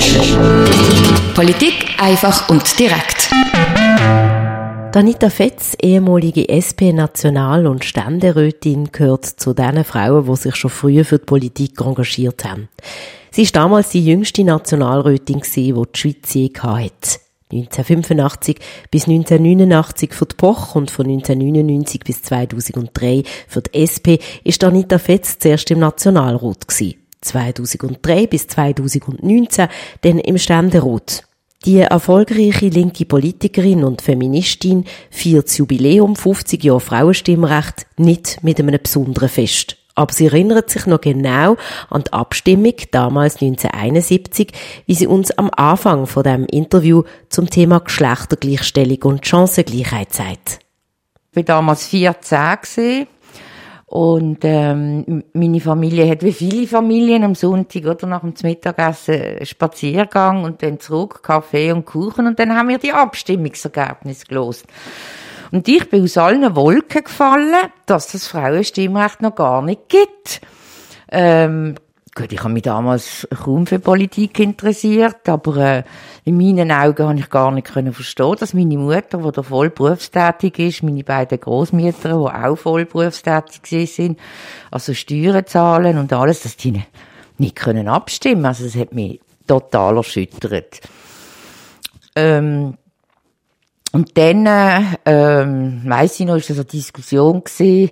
Special. Politik einfach und direkt. Danita Fetz, ehemalige SP-National- und Ständerätin, gehört zu den Frauen, die sich schon früher für die Politik engagiert haben. Sie war damals die jüngste Nationalrätin, die die Schweiz je hatte. 1985 bis 1989 für die Poch und von 1999 bis 2003 für die SP ist Anita Fetz zuerst im Nationalrat 2003 bis 2019 dann im Ständerat. Die erfolgreiche linke Politikerin und Feministin feiert das Jubiläum 50 Jahre Frauenstimmrecht nicht mit einem besonderen Fest. Aber sie erinnert sich noch genau an die Abstimmung damals 1971, wie sie uns am Anfang von dem Interview zum Thema Geschlechtergleichstellung und Chancengleichheit sagt. Ich war damals 14 und ähm, meine Familie hat wie viele Familien am Sonntag oder nach dem Mittagessen Spaziergang und dann zurück Kaffee und Kuchen und dann haben wir die Abstimmungsergebnisse gelost. Und ich bin aus allen Wolken gefallen, dass das Frauenstimmrecht noch gar nicht gibt. Ähm, gut, ich habe mich damals kaum für Politik interessiert, aber äh, in meinen Augen habe ich gar nicht können verstehen, dass meine Mutter, die da voll berufstätig ist, meine beiden Großmütter, die auch voll berufstätig sind, also Steuern zahlen und alles, dass die nicht können abstimmen. Also das hat mich total erschüttert. Ähm, und dann, äh, ähm, weiss ich noch, ist das eine Diskussion gewesen,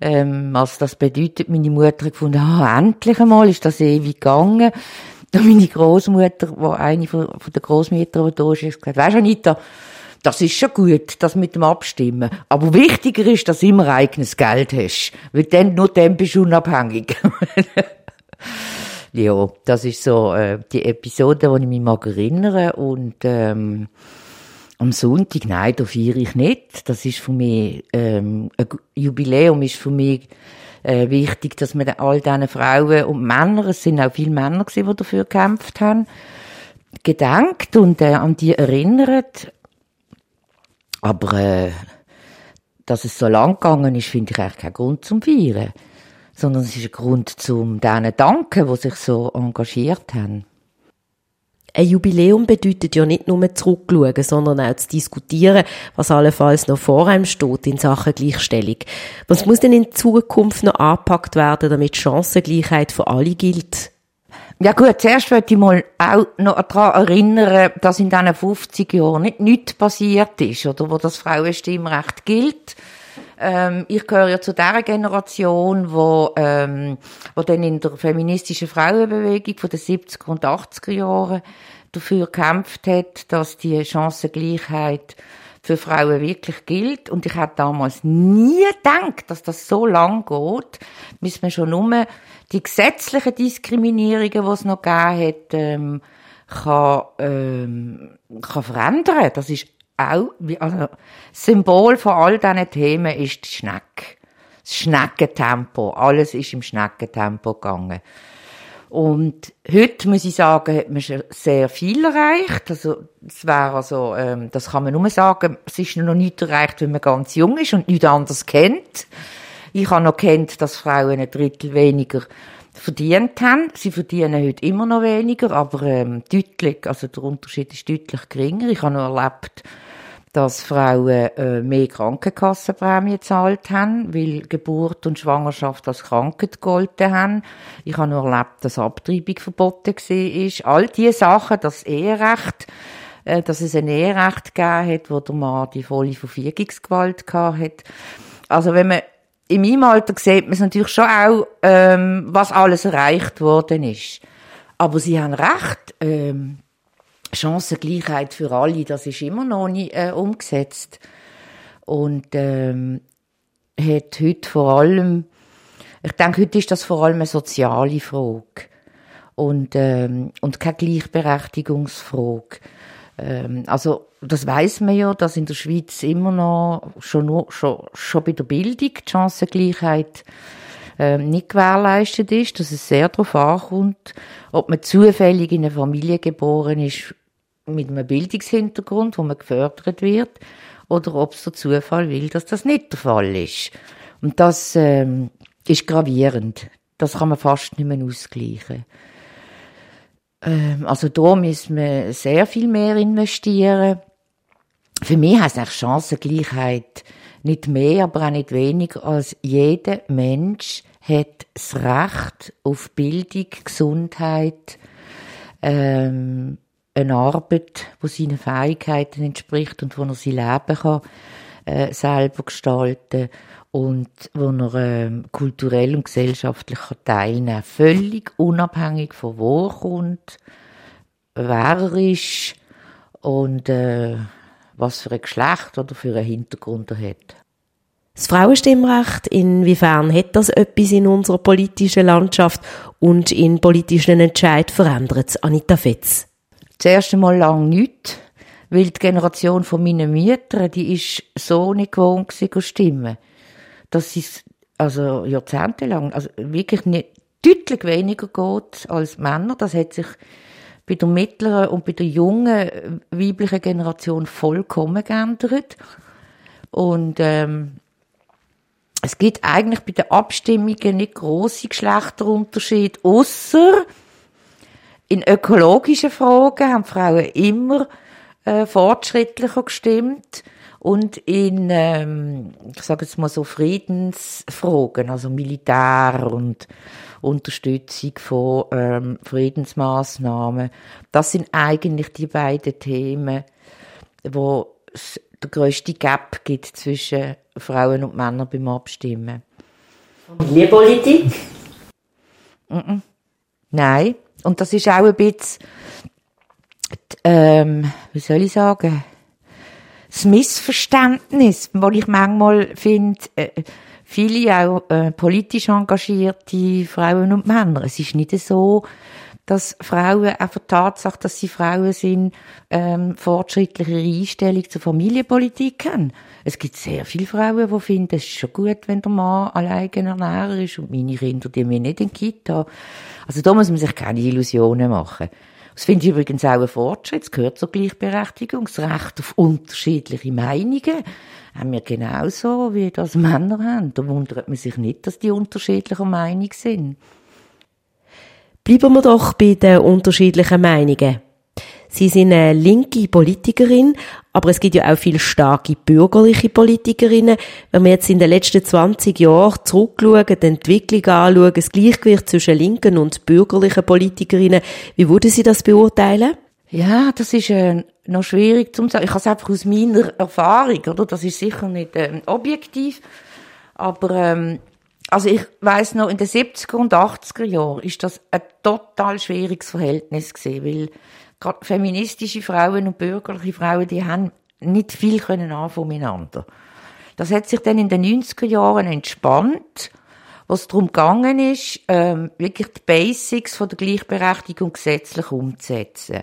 ähm, was das bedeutet. Meine Mutter gefunden, ah, endlich einmal ist das ewig gegangen. Und meine Großmutter, wo eine von, von der Großmütter, die da ist, hat gesagt, weisst Anita, das ist schon gut, das mit dem Abstimmen. Aber wichtiger ist, dass du immer eigenes Geld hast. Weil dann, nur dann bist du unabhängig. ja, das ist so, äh, die Episode, die ich mich mag erinnern. Und, ähm, am Sonntag, nein, da feiere ich nicht. Das ist für mich, ähm, ein Jubiläum ist für mich äh, wichtig, dass man all diesen Frauen und Männer, es sind auch viele Männer gewesen, die dafür gekämpft haben, gedenkt und äh, an die erinnert. Aber äh, dass es so lang gegangen ist, finde ich eigentlich keinen Grund zum Feiern. Sondern es ist ein Grund zum denen danken, die sich so engagiert haben. Ein Jubiläum bedeutet ja nicht nur zurückschauen, sondern auch zu diskutieren, was allenfalls noch vor einem steht in Sachen Gleichstellung. Was muss denn in Zukunft noch angepackt werden, damit Chancengleichheit für alle gilt? Ja gut, zuerst möchte ich mal auch noch daran erinnern, dass in diesen 50 Jahren nicht nichts passiert ist, oder wo das Frauenstimmrecht gilt. Ähm, ich gehöre ja zu der Generation, wo, ähm, wo dann in der feministischen Frauenbewegung von den 70er und 80er Jahren dafür gekämpft hat, dass die Chancengleichheit für Frauen wirklich gilt. Und ich hätte damals nie gedacht, dass das so lang geht, bis man schon nur die gesetzlichen Diskriminierungen, die es noch gegeben hat, ähm, kann, ähm, kann verändern. Das ist auch, also, Symbol von all diesen Themen ist die Schnecke. Das Schneckentempo. Alles ist im Schneckentempo gegangen. Und heute muss ich sagen, hat man schon sehr viel erreicht. Also, es wäre also, ähm, das kann man nur sagen, es ist noch nicht erreicht, wenn man ganz jung ist und nichts anderes kennt. Ich habe noch kennt, dass Frauen ein Drittel weniger verdient haben. Sie verdienen heute immer noch weniger, aber ähm, deutlich, also der Unterschied ist deutlich geringer. Ich habe noch erlebt, dass Frauen äh, mehr Krankenkassenprämie gezahlt haben, weil Geburt und Schwangerschaft als Krankheit gegolten haben. Ich habe nur erlebt, dass Abtreibung verboten war. All diese Sachen, das Eherecht, äh, dass es ein Eherecht gegeben hat, wo der Mann die volle Verfügungsgewalt hat. Also wenn man in meinem Alter sieht man es natürlich schon auch, ähm, was alles erreicht worden ist. Aber Sie haben recht, ähm, Chancengleichheit für alle, das ist immer noch nicht äh, umgesetzt. Und ähm, hat heute vor allem, ich denke, heute ist das vor allem eine soziale Frage und, ähm, und keine Gleichberechtigungsfrage. Ähm, also das weiß man ja, dass in der Schweiz immer noch schon, nur, schon, schon bei der Bildung die Chancengleichheit ähm, nicht gewährleistet ist, dass es sehr darauf ankommt, ob man zufällig in eine Familie geboren ist mit einem Bildungshintergrund, wo man gefördert wird, oder ob es der Zufall will, dass das nicht der Fall ist. Und das ähm, ist gravierend. Das kann man fast nicht mehr ausgleichen. Ähm, also da müssen wir sehr viel mehr investieren. Für mich heißt eigentlich Chancengleichheit nicht mehr, aber auch nicht weniger als jeder Mensch hat das Recht auf Bildung, Gesundheit, ähm, eine Arbeit, wo seinen Fähigkeiten entspricht und wo er sein Leben kann, äh, selber gestalten und wo er äh, kulturell und gesellschaftlich kann teilnehmen kann. Völlig unabhängig von wo er kommt, wer er ist und äh, was für ein Geschlecht oder für einen Hintergrund er hat. Das Frauenstimmrecht, inwiefern hat das etwas in unserer politischen Landschaft und in politischen Entscheid verändert? Anita Fetz. Zuerst einmal lang nicht, weil die Generation von meinen Müttern, die ist so nicht gewohnt gewesen, stimmen. Das ist also jahrzehntelang, also wirklich nicht, deutlich weniger geht als Männer. Das hat sich bei der mittleren und bei der jungen weiblichen Generation vollkommen geändert. Und ähm, es gibt eigentlich bei den Abstimmungen nicht große Geschlechterunterschiede, außer in ökologischen Fragen haben Frauen immer äh, fortschrittlicher gestimmt und in, ähm, ich sage jetzt mal so Friedensfragen, also Militär und Unterstützung von ähm, Friedensmaßnahmen, das sind eigentlich die beiden Themen, wo es der größte Gap gibt zwischen Frauen und Männern beim Abstimmen. Familienpolitik? Nein. Und das ist auch ein bisschen, ähm, wie soll ich sagen, das Missverständnis, wo ich manchmal finde, äh, viele auch äh, politisch engagierte Frauen und Männer. Es ist nicht so, dass Frauen einfach Tatsache, dass sie Frauen sind, ähm, fortschrittliche Einstellung zur Familienpolitik haben. Es gibt sehr viele Frauen, die finden, es ist schon gut, wenn der Mann alleine Ernährer ist und meine Kinder, die wir nicht in Kita. Also da muss man sich keine Illusionen machen. Das finde ich übrigens auch ein Fortschritt. Es gehört zur Gleichberechtigung. Das Recht auf unterschiedliche Meinungen haben wir genauso, wie das Männer haben. Da wundert man sich nicht, dass die unterschiedlicher Meinung sind. Bleiben wir doch bei den unterschiedlichen Meinungen. Sie sind eine linke Politikerin, aber es gibt ja auch viele starke bürgerliche Politikerinnen. Wenn wir jetzt in den letzten 20 Jahren zurückschauen, die Entwicklung anschauen, das Gleichgewicht zwischen linken und bürgerlichen Politikerinnen, wie würden Sie das beurteilen? Ja, das ist äh, noch schwierig zu sagen. Ich habe es einfach aus meiner Erfahrung, oder? Das ist sicher nicht äh, objektiv, aber ähm, also ich weiß noch, in den 70er und 80er Jahren ist das ein total schwieriges Verhältnis gewesen, weil gerade feministische Frauen und bürgerliche Frauen, die haben nicht viel können anfangen miteinander. Das hat sich dann in den 90er Jahren entspannt, was darum gegangen ist, ähm, wirklich die Basics von der Gleichberechtigung gesetzlich umzusetzen.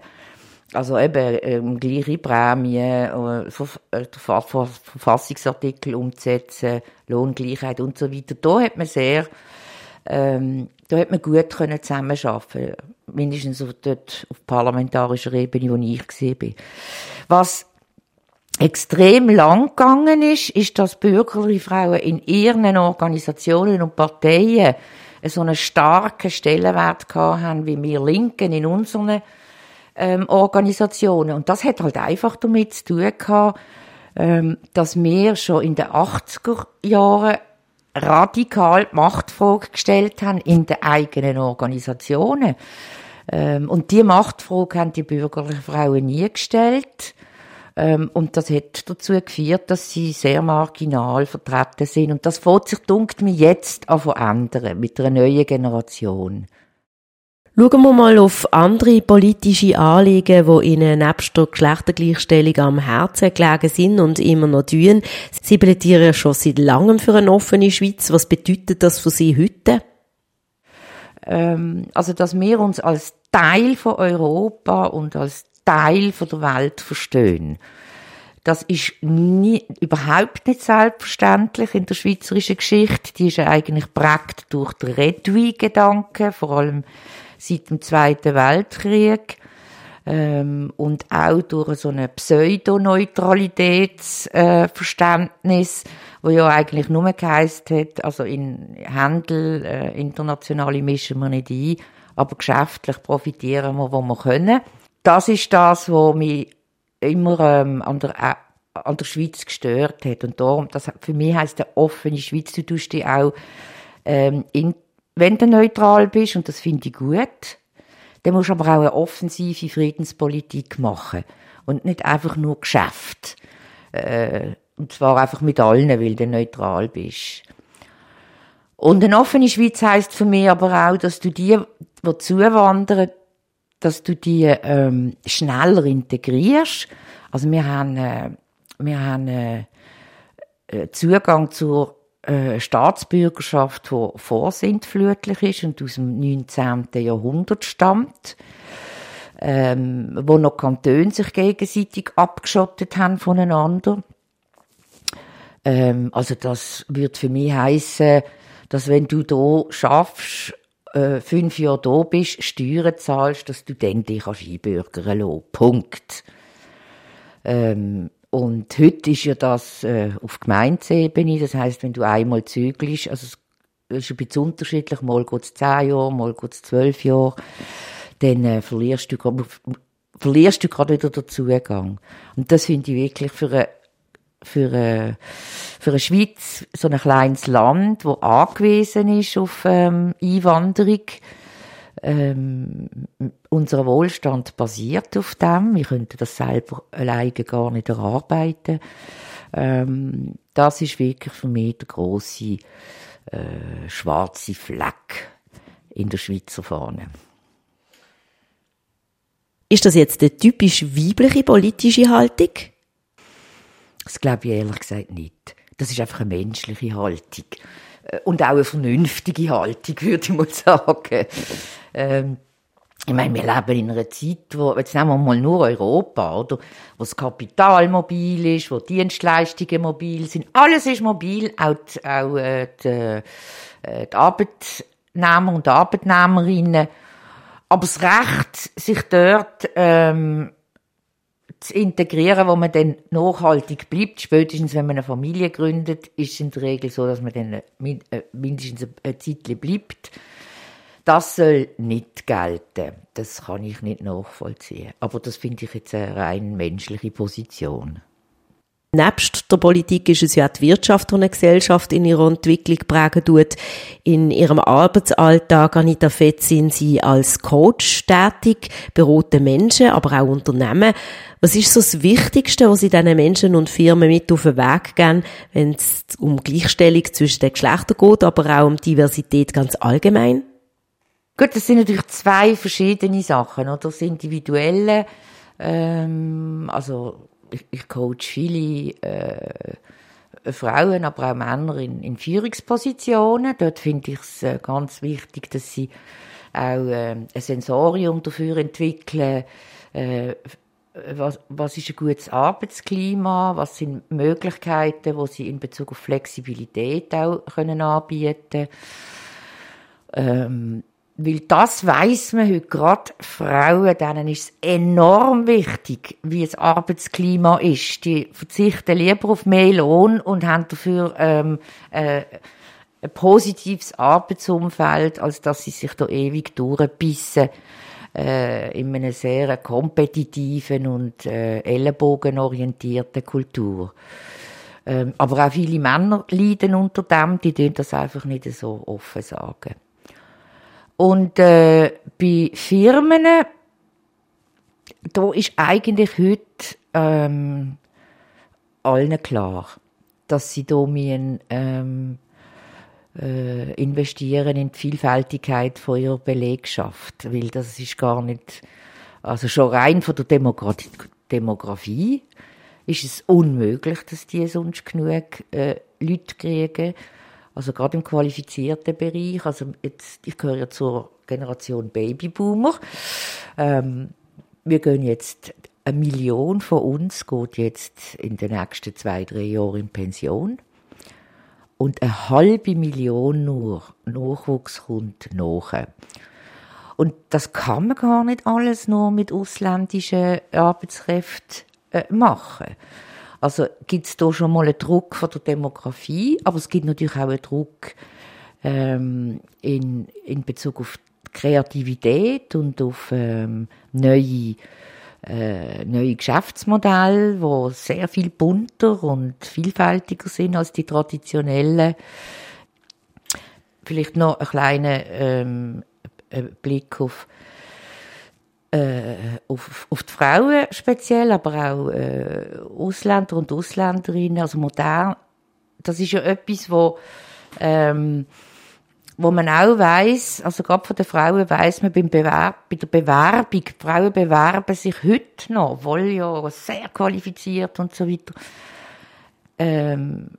Also eben ähm, gleiche Prämie, äh, äh Verfassungsartikel umzusetzen, Lohngleichheit und so weiter. Da hat man sehr, ähm, da hat man gut können zusammenarbeiten mindestens auf, dort auf parlamentarischer Ebene, wo ich gesehen bin. Was extrem lang gegangen ist, ist, dass bürgerliche Frauen in ihren Organisationen und Parteien so einen starken Stellenwert gehabt haben, wie wir Linken in unseren ähm, Organisationen. Und das hat halt einfach damit zu tun gehabt, ähm, dass wir schon in den 80er Jahren radikal die Machtfrage gestellt haben in den eigenen Organisationen. Ähm, und die Machtfrage haben die bürgerlichen Frauen nie gestellt. Ähm, und das hat dazu geführt, dass sie sehr marginal vertreten sind. Und das fängt sich, dunkt mir, jetzt an verändern, mit einer neuen Generation. Schauen wir mal auf andere politische Anliegen, die Ihnen nebst der Geschlechtergleichstellung am Herzen gelegen sind und immer noch tun. Sie plädieren schon seit langem für eine offene Schweiz. Was bedeutet das für Sie heute? Ähm, also, dass wir uns als Teil von Europa und als Teil von der Welt verstehen. Das ist nie, überhaupt nicht selbstverständlich in der schweizerischen Geschichte. Die ist ja eigentlich prägt durch den Redui-Gedanken, vor allem seit dem Zweiten Weltkrieg ähm, und auch durch so ein Pseudoneutralitätsverständnis, äh, wo ja eigentlich nur geheißt hat, also in Handel äh, internationale mischen wir nicht ein, aber geschäftlich profitieren wir, wo wir können. Das ist das, was mich immer ähm, an der äh, an der Schweiz gestört hat. Und darum, das, für mich heisst eine offene Schweiz, du tust dich auch, ähm, wenn du neutral bist, und das finde ich gut, dann musst du aber auch eine offensive Friedenspolitik machen. Und nicht einfach nur Geschäft. Äh, und zwar einfach mit allen, weil du neutral bist. Und eine offene Schweiz heisst für mich aber auch, dass du die, die zuwandern, dass du die ähm, schneller integrierst. Also wir haben, äh, wir haben äh, äh Zugang zur äh, Staatsbürgerschaft, die vorsintflutlich ist und aus dem 19. Jahrhundert stammt, ähm, wo noch Kantone sich gegenseitig abgeschottet haben voneinander. Ähm, also das wird für mich heißen, dass wenn du da schaffst, äh, fünf Jahre da bist, Steuern zahlst, dass du dann dich einbürgern lassen. Punkt. Ähm, und heute ist ja das äh, auf Gemeindeebene. Das heißt, wenn du einmal zügelst, also es ist ein bisschen unterschiedlich, mal geht es zehn Jahre, mal geht es zwölf Jahre, dann äh, verlierst du verlierst du gerade wieder den Zugang. Und das finde ich wirklich für eine für, eine, für eine Schweiz, so ein kleines Land, wo angewiesen ist auf ähm, Einwanderung. Ähm, unser Wohlstand basiert auf dem. Wir könnten das selber alleine gar nicht erarbeiten. Ähm, das ist wirklich für mich der große äh, schwarze Fleck in der Schweizer Fahne. Ist das jetzt eine typisch weibliche politische Haltung? Das glaube ich ehrlich gesagt nicht. Das ist einfach eine menschliche Haltung. Äh, und auch eine vernünftige Haltung, würde ich mal sagen. Ähm, ich meine, wir leben in einer Zeit, wo, jetzt nehmen wir mal nur Europa, oder? Wo das Kapital mobil ist, wo Dienstleistungen mobil sind. Alles ist mobil, auch, die, auch äh, die, äh, die Arbeitnehmer und Arbeitnehmerinnen. Aber das Recht, sich dort ähm, zu integrieren, wo man dann nachhaltig bleibt. Spätestens, wenn man eine Familie gründet, ist es in der Regel so, dass man dann äh, mindestens eine Zeit bleibt. Das soll nicht gelten. Das kann ich nicht nachvollziehen. Aber das finde ich jetzt eine rein menschliche Position. Nebst der Politik ist es ja die Wirtschaft, die eine Gesellschaft in ihrer Entwicklung prägen tut. In ihrem Arbeitsalltag, Anita Fett, sind sie als Coach tätig, beraten Menschen, aber auch Unternehmen. Was ist so das Wichtigste, was Sie diesen Menschen und Firmen mit auf den Weg geben, wenn es um Gleichstellung zwischen den Geschlechtern geht, aber auch um Diversität ganz allgemein? Gut, das sind natürlich zwei verschiedene Sachen, oder? Das Individuelle, ähm, also ich, ich coach viele äh, Frauen, aber auch Männer in, in Führungspositionen. Dort finde ich es äh, ganz wichtig, dass sie auch äh, ein Sensorium dafür entwickeln, äh, was, was ist ein gutes Arbeitsklima, was sind Möglichkeiten, wo sie in Bezug auf Flexibilität auch können anbieten ähm, weil das weiß man heute gerade, Frauen, denen ist es enorm wichtig, wie das Arbeitsklima ist. Die verzichten lieber auf mehr Lohn und haben dafür ähm, äh, ein positives Arbeitsumfeld, als dass sie sich da ewig durchbissen äh, in einer sehr kompetitiven und äh, ellenbogenorientierten Kultur. Ähm, aber auch viele Männer leiden unter dem, die dürfen das einfach nicht so offen sagen. Und äh, bei Firmen, da ist eigentlich heute ähm, allen klar, dass sie da müssen, ähm, äh, investieren in die Vielfältigkeit von ihrer Belegschaft, weil das ist gar nicht, also schon rein von der Demogra Demografie ist es unmöglich, dass die sonst genug äh, Leute kriegen. Also gerade im qualifizierten Bereich, also jetzt, ich gehöre ja zur Generation Babyboomer. Ähm, wir gehen jetzt, eine Million von uns geht jetzt in den nächsten zwei, drei Jahren in Pension. Und eine halbe Million nur Nachwuchs kommt nach. Und das kann man gar nicht alles nur mit ausländischen Arbeitskräften äh, machen. Also gibt es da schon mal einen Druck von der Demografie, aber es gibt natürlich auch einen Druck ähm, in, in Bezug auf die Kreativität und auf ähm, neue äh, neue Geschäftsmodelle, wo sehr viel bunter und vielfältiger sind als die traditionellen. Vielleicht noch ein kleiner ähm, Blick auf äh, auf, auf die Frauen speziell, aber auch äh, Ausländer und Ausländerinnen, also modern. Das ist ja etwas, wo ähm, wo man auch weiß, also gerade von den Frauen weiß man beim Bewerb, bei der Bewerbung, Frauen bewerben sich heute noch, wohl ja sehr qualifiziert und so weiter. Ähm,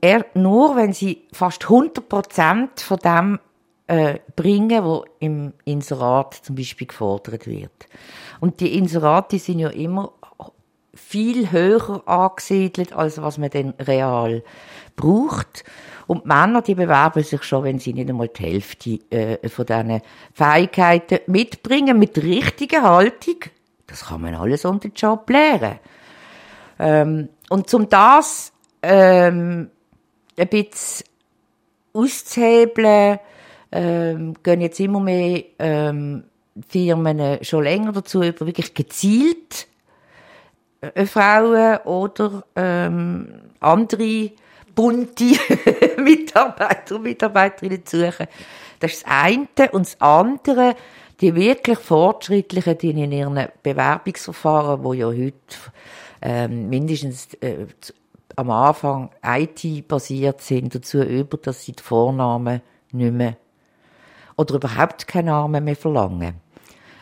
er, nur wenn sie fast 100 Prozent von dem äh, bringen, wo im Inserat zum Beispiel gefordert wird. Und die Inserate sind ja immer viel höher angesiedelt, als was man denn real braucht. Und die Männer, die bewerben sich schon, wenn sie nicht einmal die Hälfte äh, von diesen Fähigkeiten mitbringen, mit richtiger Haltung. Das kann man alles unter den Job lernen. Ähm, und zum das ähm, ein bisschen auszuhebeln, ähm, gehen jetzt immer mehr ähm, Firmen schon länger dazu, über wirklich gezielt äh, Frauen oder ähm, andere bunte Mitarbeiter und Mitarbeiterinnen zu suchen. Das ist das eine. Und das andere, die wirklich Fortschrittlichen, die in ihren Bewerbungsverfahren, wo ja heute ähm, mindestens äh, am Anfang IT-basiert sind, dazu über, dass sie die Vornamen nicht mehr oder überhaupt keinen Namen mehr verlangen.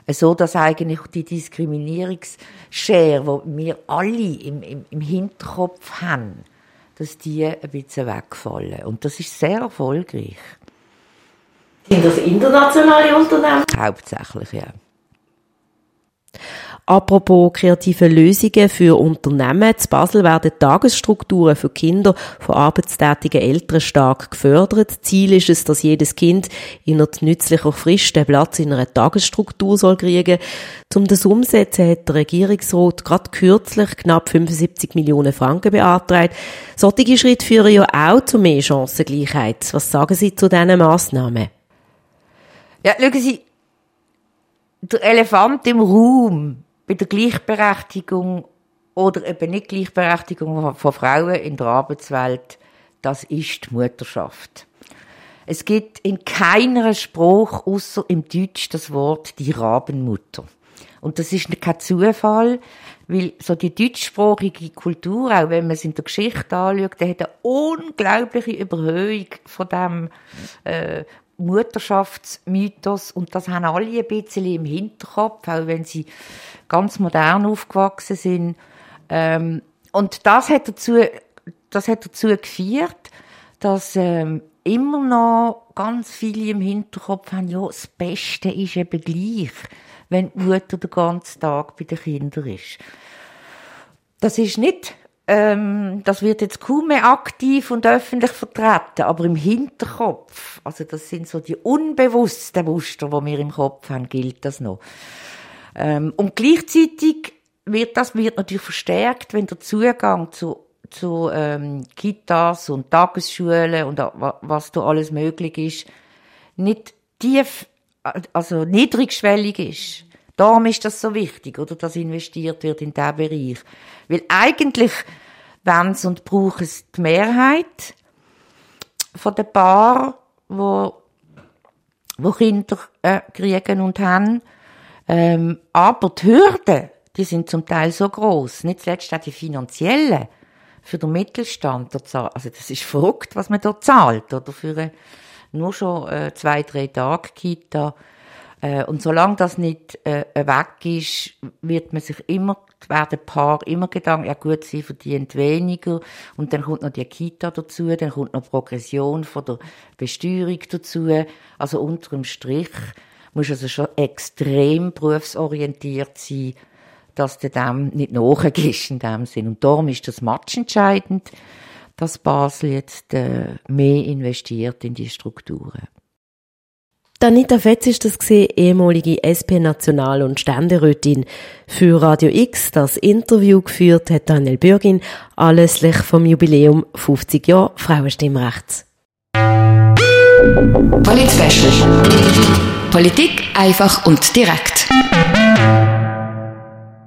So dass eigentlich die Diskriminierungsschere, die wir alle im, im, im Hinterkopf haben, dass die ein bisschen wegfallen. Und das ist sehr erfolgreich. Sind das internationale Unternehmen? Hauptsächlich, ja. Apropos kreative Lösungen für Unternehmen. In Basel werden Tagesstrukturen für Kinder von arbeitstätigen Eltern stark gefördert. Ziel ist es, dass jedes Kind in einer nützlicher Frist den Platz in einer Tagesstruktur soll kriegen. Um das umsetzen hat der Regierungsrat gerade kürzlich knapp 75 Millionen Franken beantragt. Solche Schritte führen ja auch zu mehr Chancengleichheit. Was sagen Sie zu diesen Massnahmen? Ja, schauen Sie, der Elefant im Raum bei der Gleichberechtigung oder eben nicht Gleichberechtigung von Frauen in der Arbeitswelt, das ist die Mutterschaft. Es gibt in keiner Spruch außer im Deutsch das Wort die Rabenmutter. Und das ist kein Zufall, weil so die deutschsprachige Kultur, auch wenn man es in der Geschichte anschaut, die hat eine unglaubliche Überhöhung von dem äh, Mutterschaftsmythos und das haben alle ein bisschen im Hinterkopf, auch wenn sie ganz modern aufgewachsen sind. Ähm, und das hat dazu, das hat dazu geführt, dass ähm, immer noch ganz viele im Hinterkopf haben, ja, das Beste ist eben gleich, wenn die Mutter den ganzen Tag bei den Kindern ist. Das ist nicht ähm, das wird jetzt kaum mehr aktiv und öffentlich vertreten, aber im Hinterkopf, also das sind so die unbewussten Muster, die wir im Kopf haben, gilt das noch. Ähm, und gleichzeitig wird das wird natürlich verstärkt, wenn der Zugang zu zu ähm, Kitas und Tagesschulen und was da alles möglich ist, nicht tief, also niedrigschwellig ist. Darum ist das so wichtig, oder, dass investiert wird in diesen Bereich. Weil eigentlich wollen und brauchen es die Mehrheit von den Paaren, wo, wo Kinder äh, kriegen und haben. Ähm, aber die Hürden, die sind zum Teil so groß. Nicht zuletzt auch die finanziellen für den Mittelstand. Also das ist verrückt, was man dort zahlt. Oder für eine, nur schon äh, zwei, drei Tage Kita äh, und solange das nicht äh, weg ist, wird man sich immer, werden Paar immer Gedanken, ja gut, sie verdient weniger und dann kommt noch die Kita dazu, dann kommt noch Progression von der Besteuerung dazu. Also unter dem Strich muss also schon extrem berufsorientiert sein, dass du dem nicht nachgehst in dem Sinn. Und darum ist das matchentscheidend, dass Basel jetzt äh, mehr investiert in die Strukturen. Anita Fetz ist das gesehen, ehemalige SP-National- und Ständerätin. Für Radio X das Interview geführt hat Daniel Bürgin anlässlich vom Jubiläum 50 Jahre Frauenstimmrechts. Polit Politik einfach und direkt.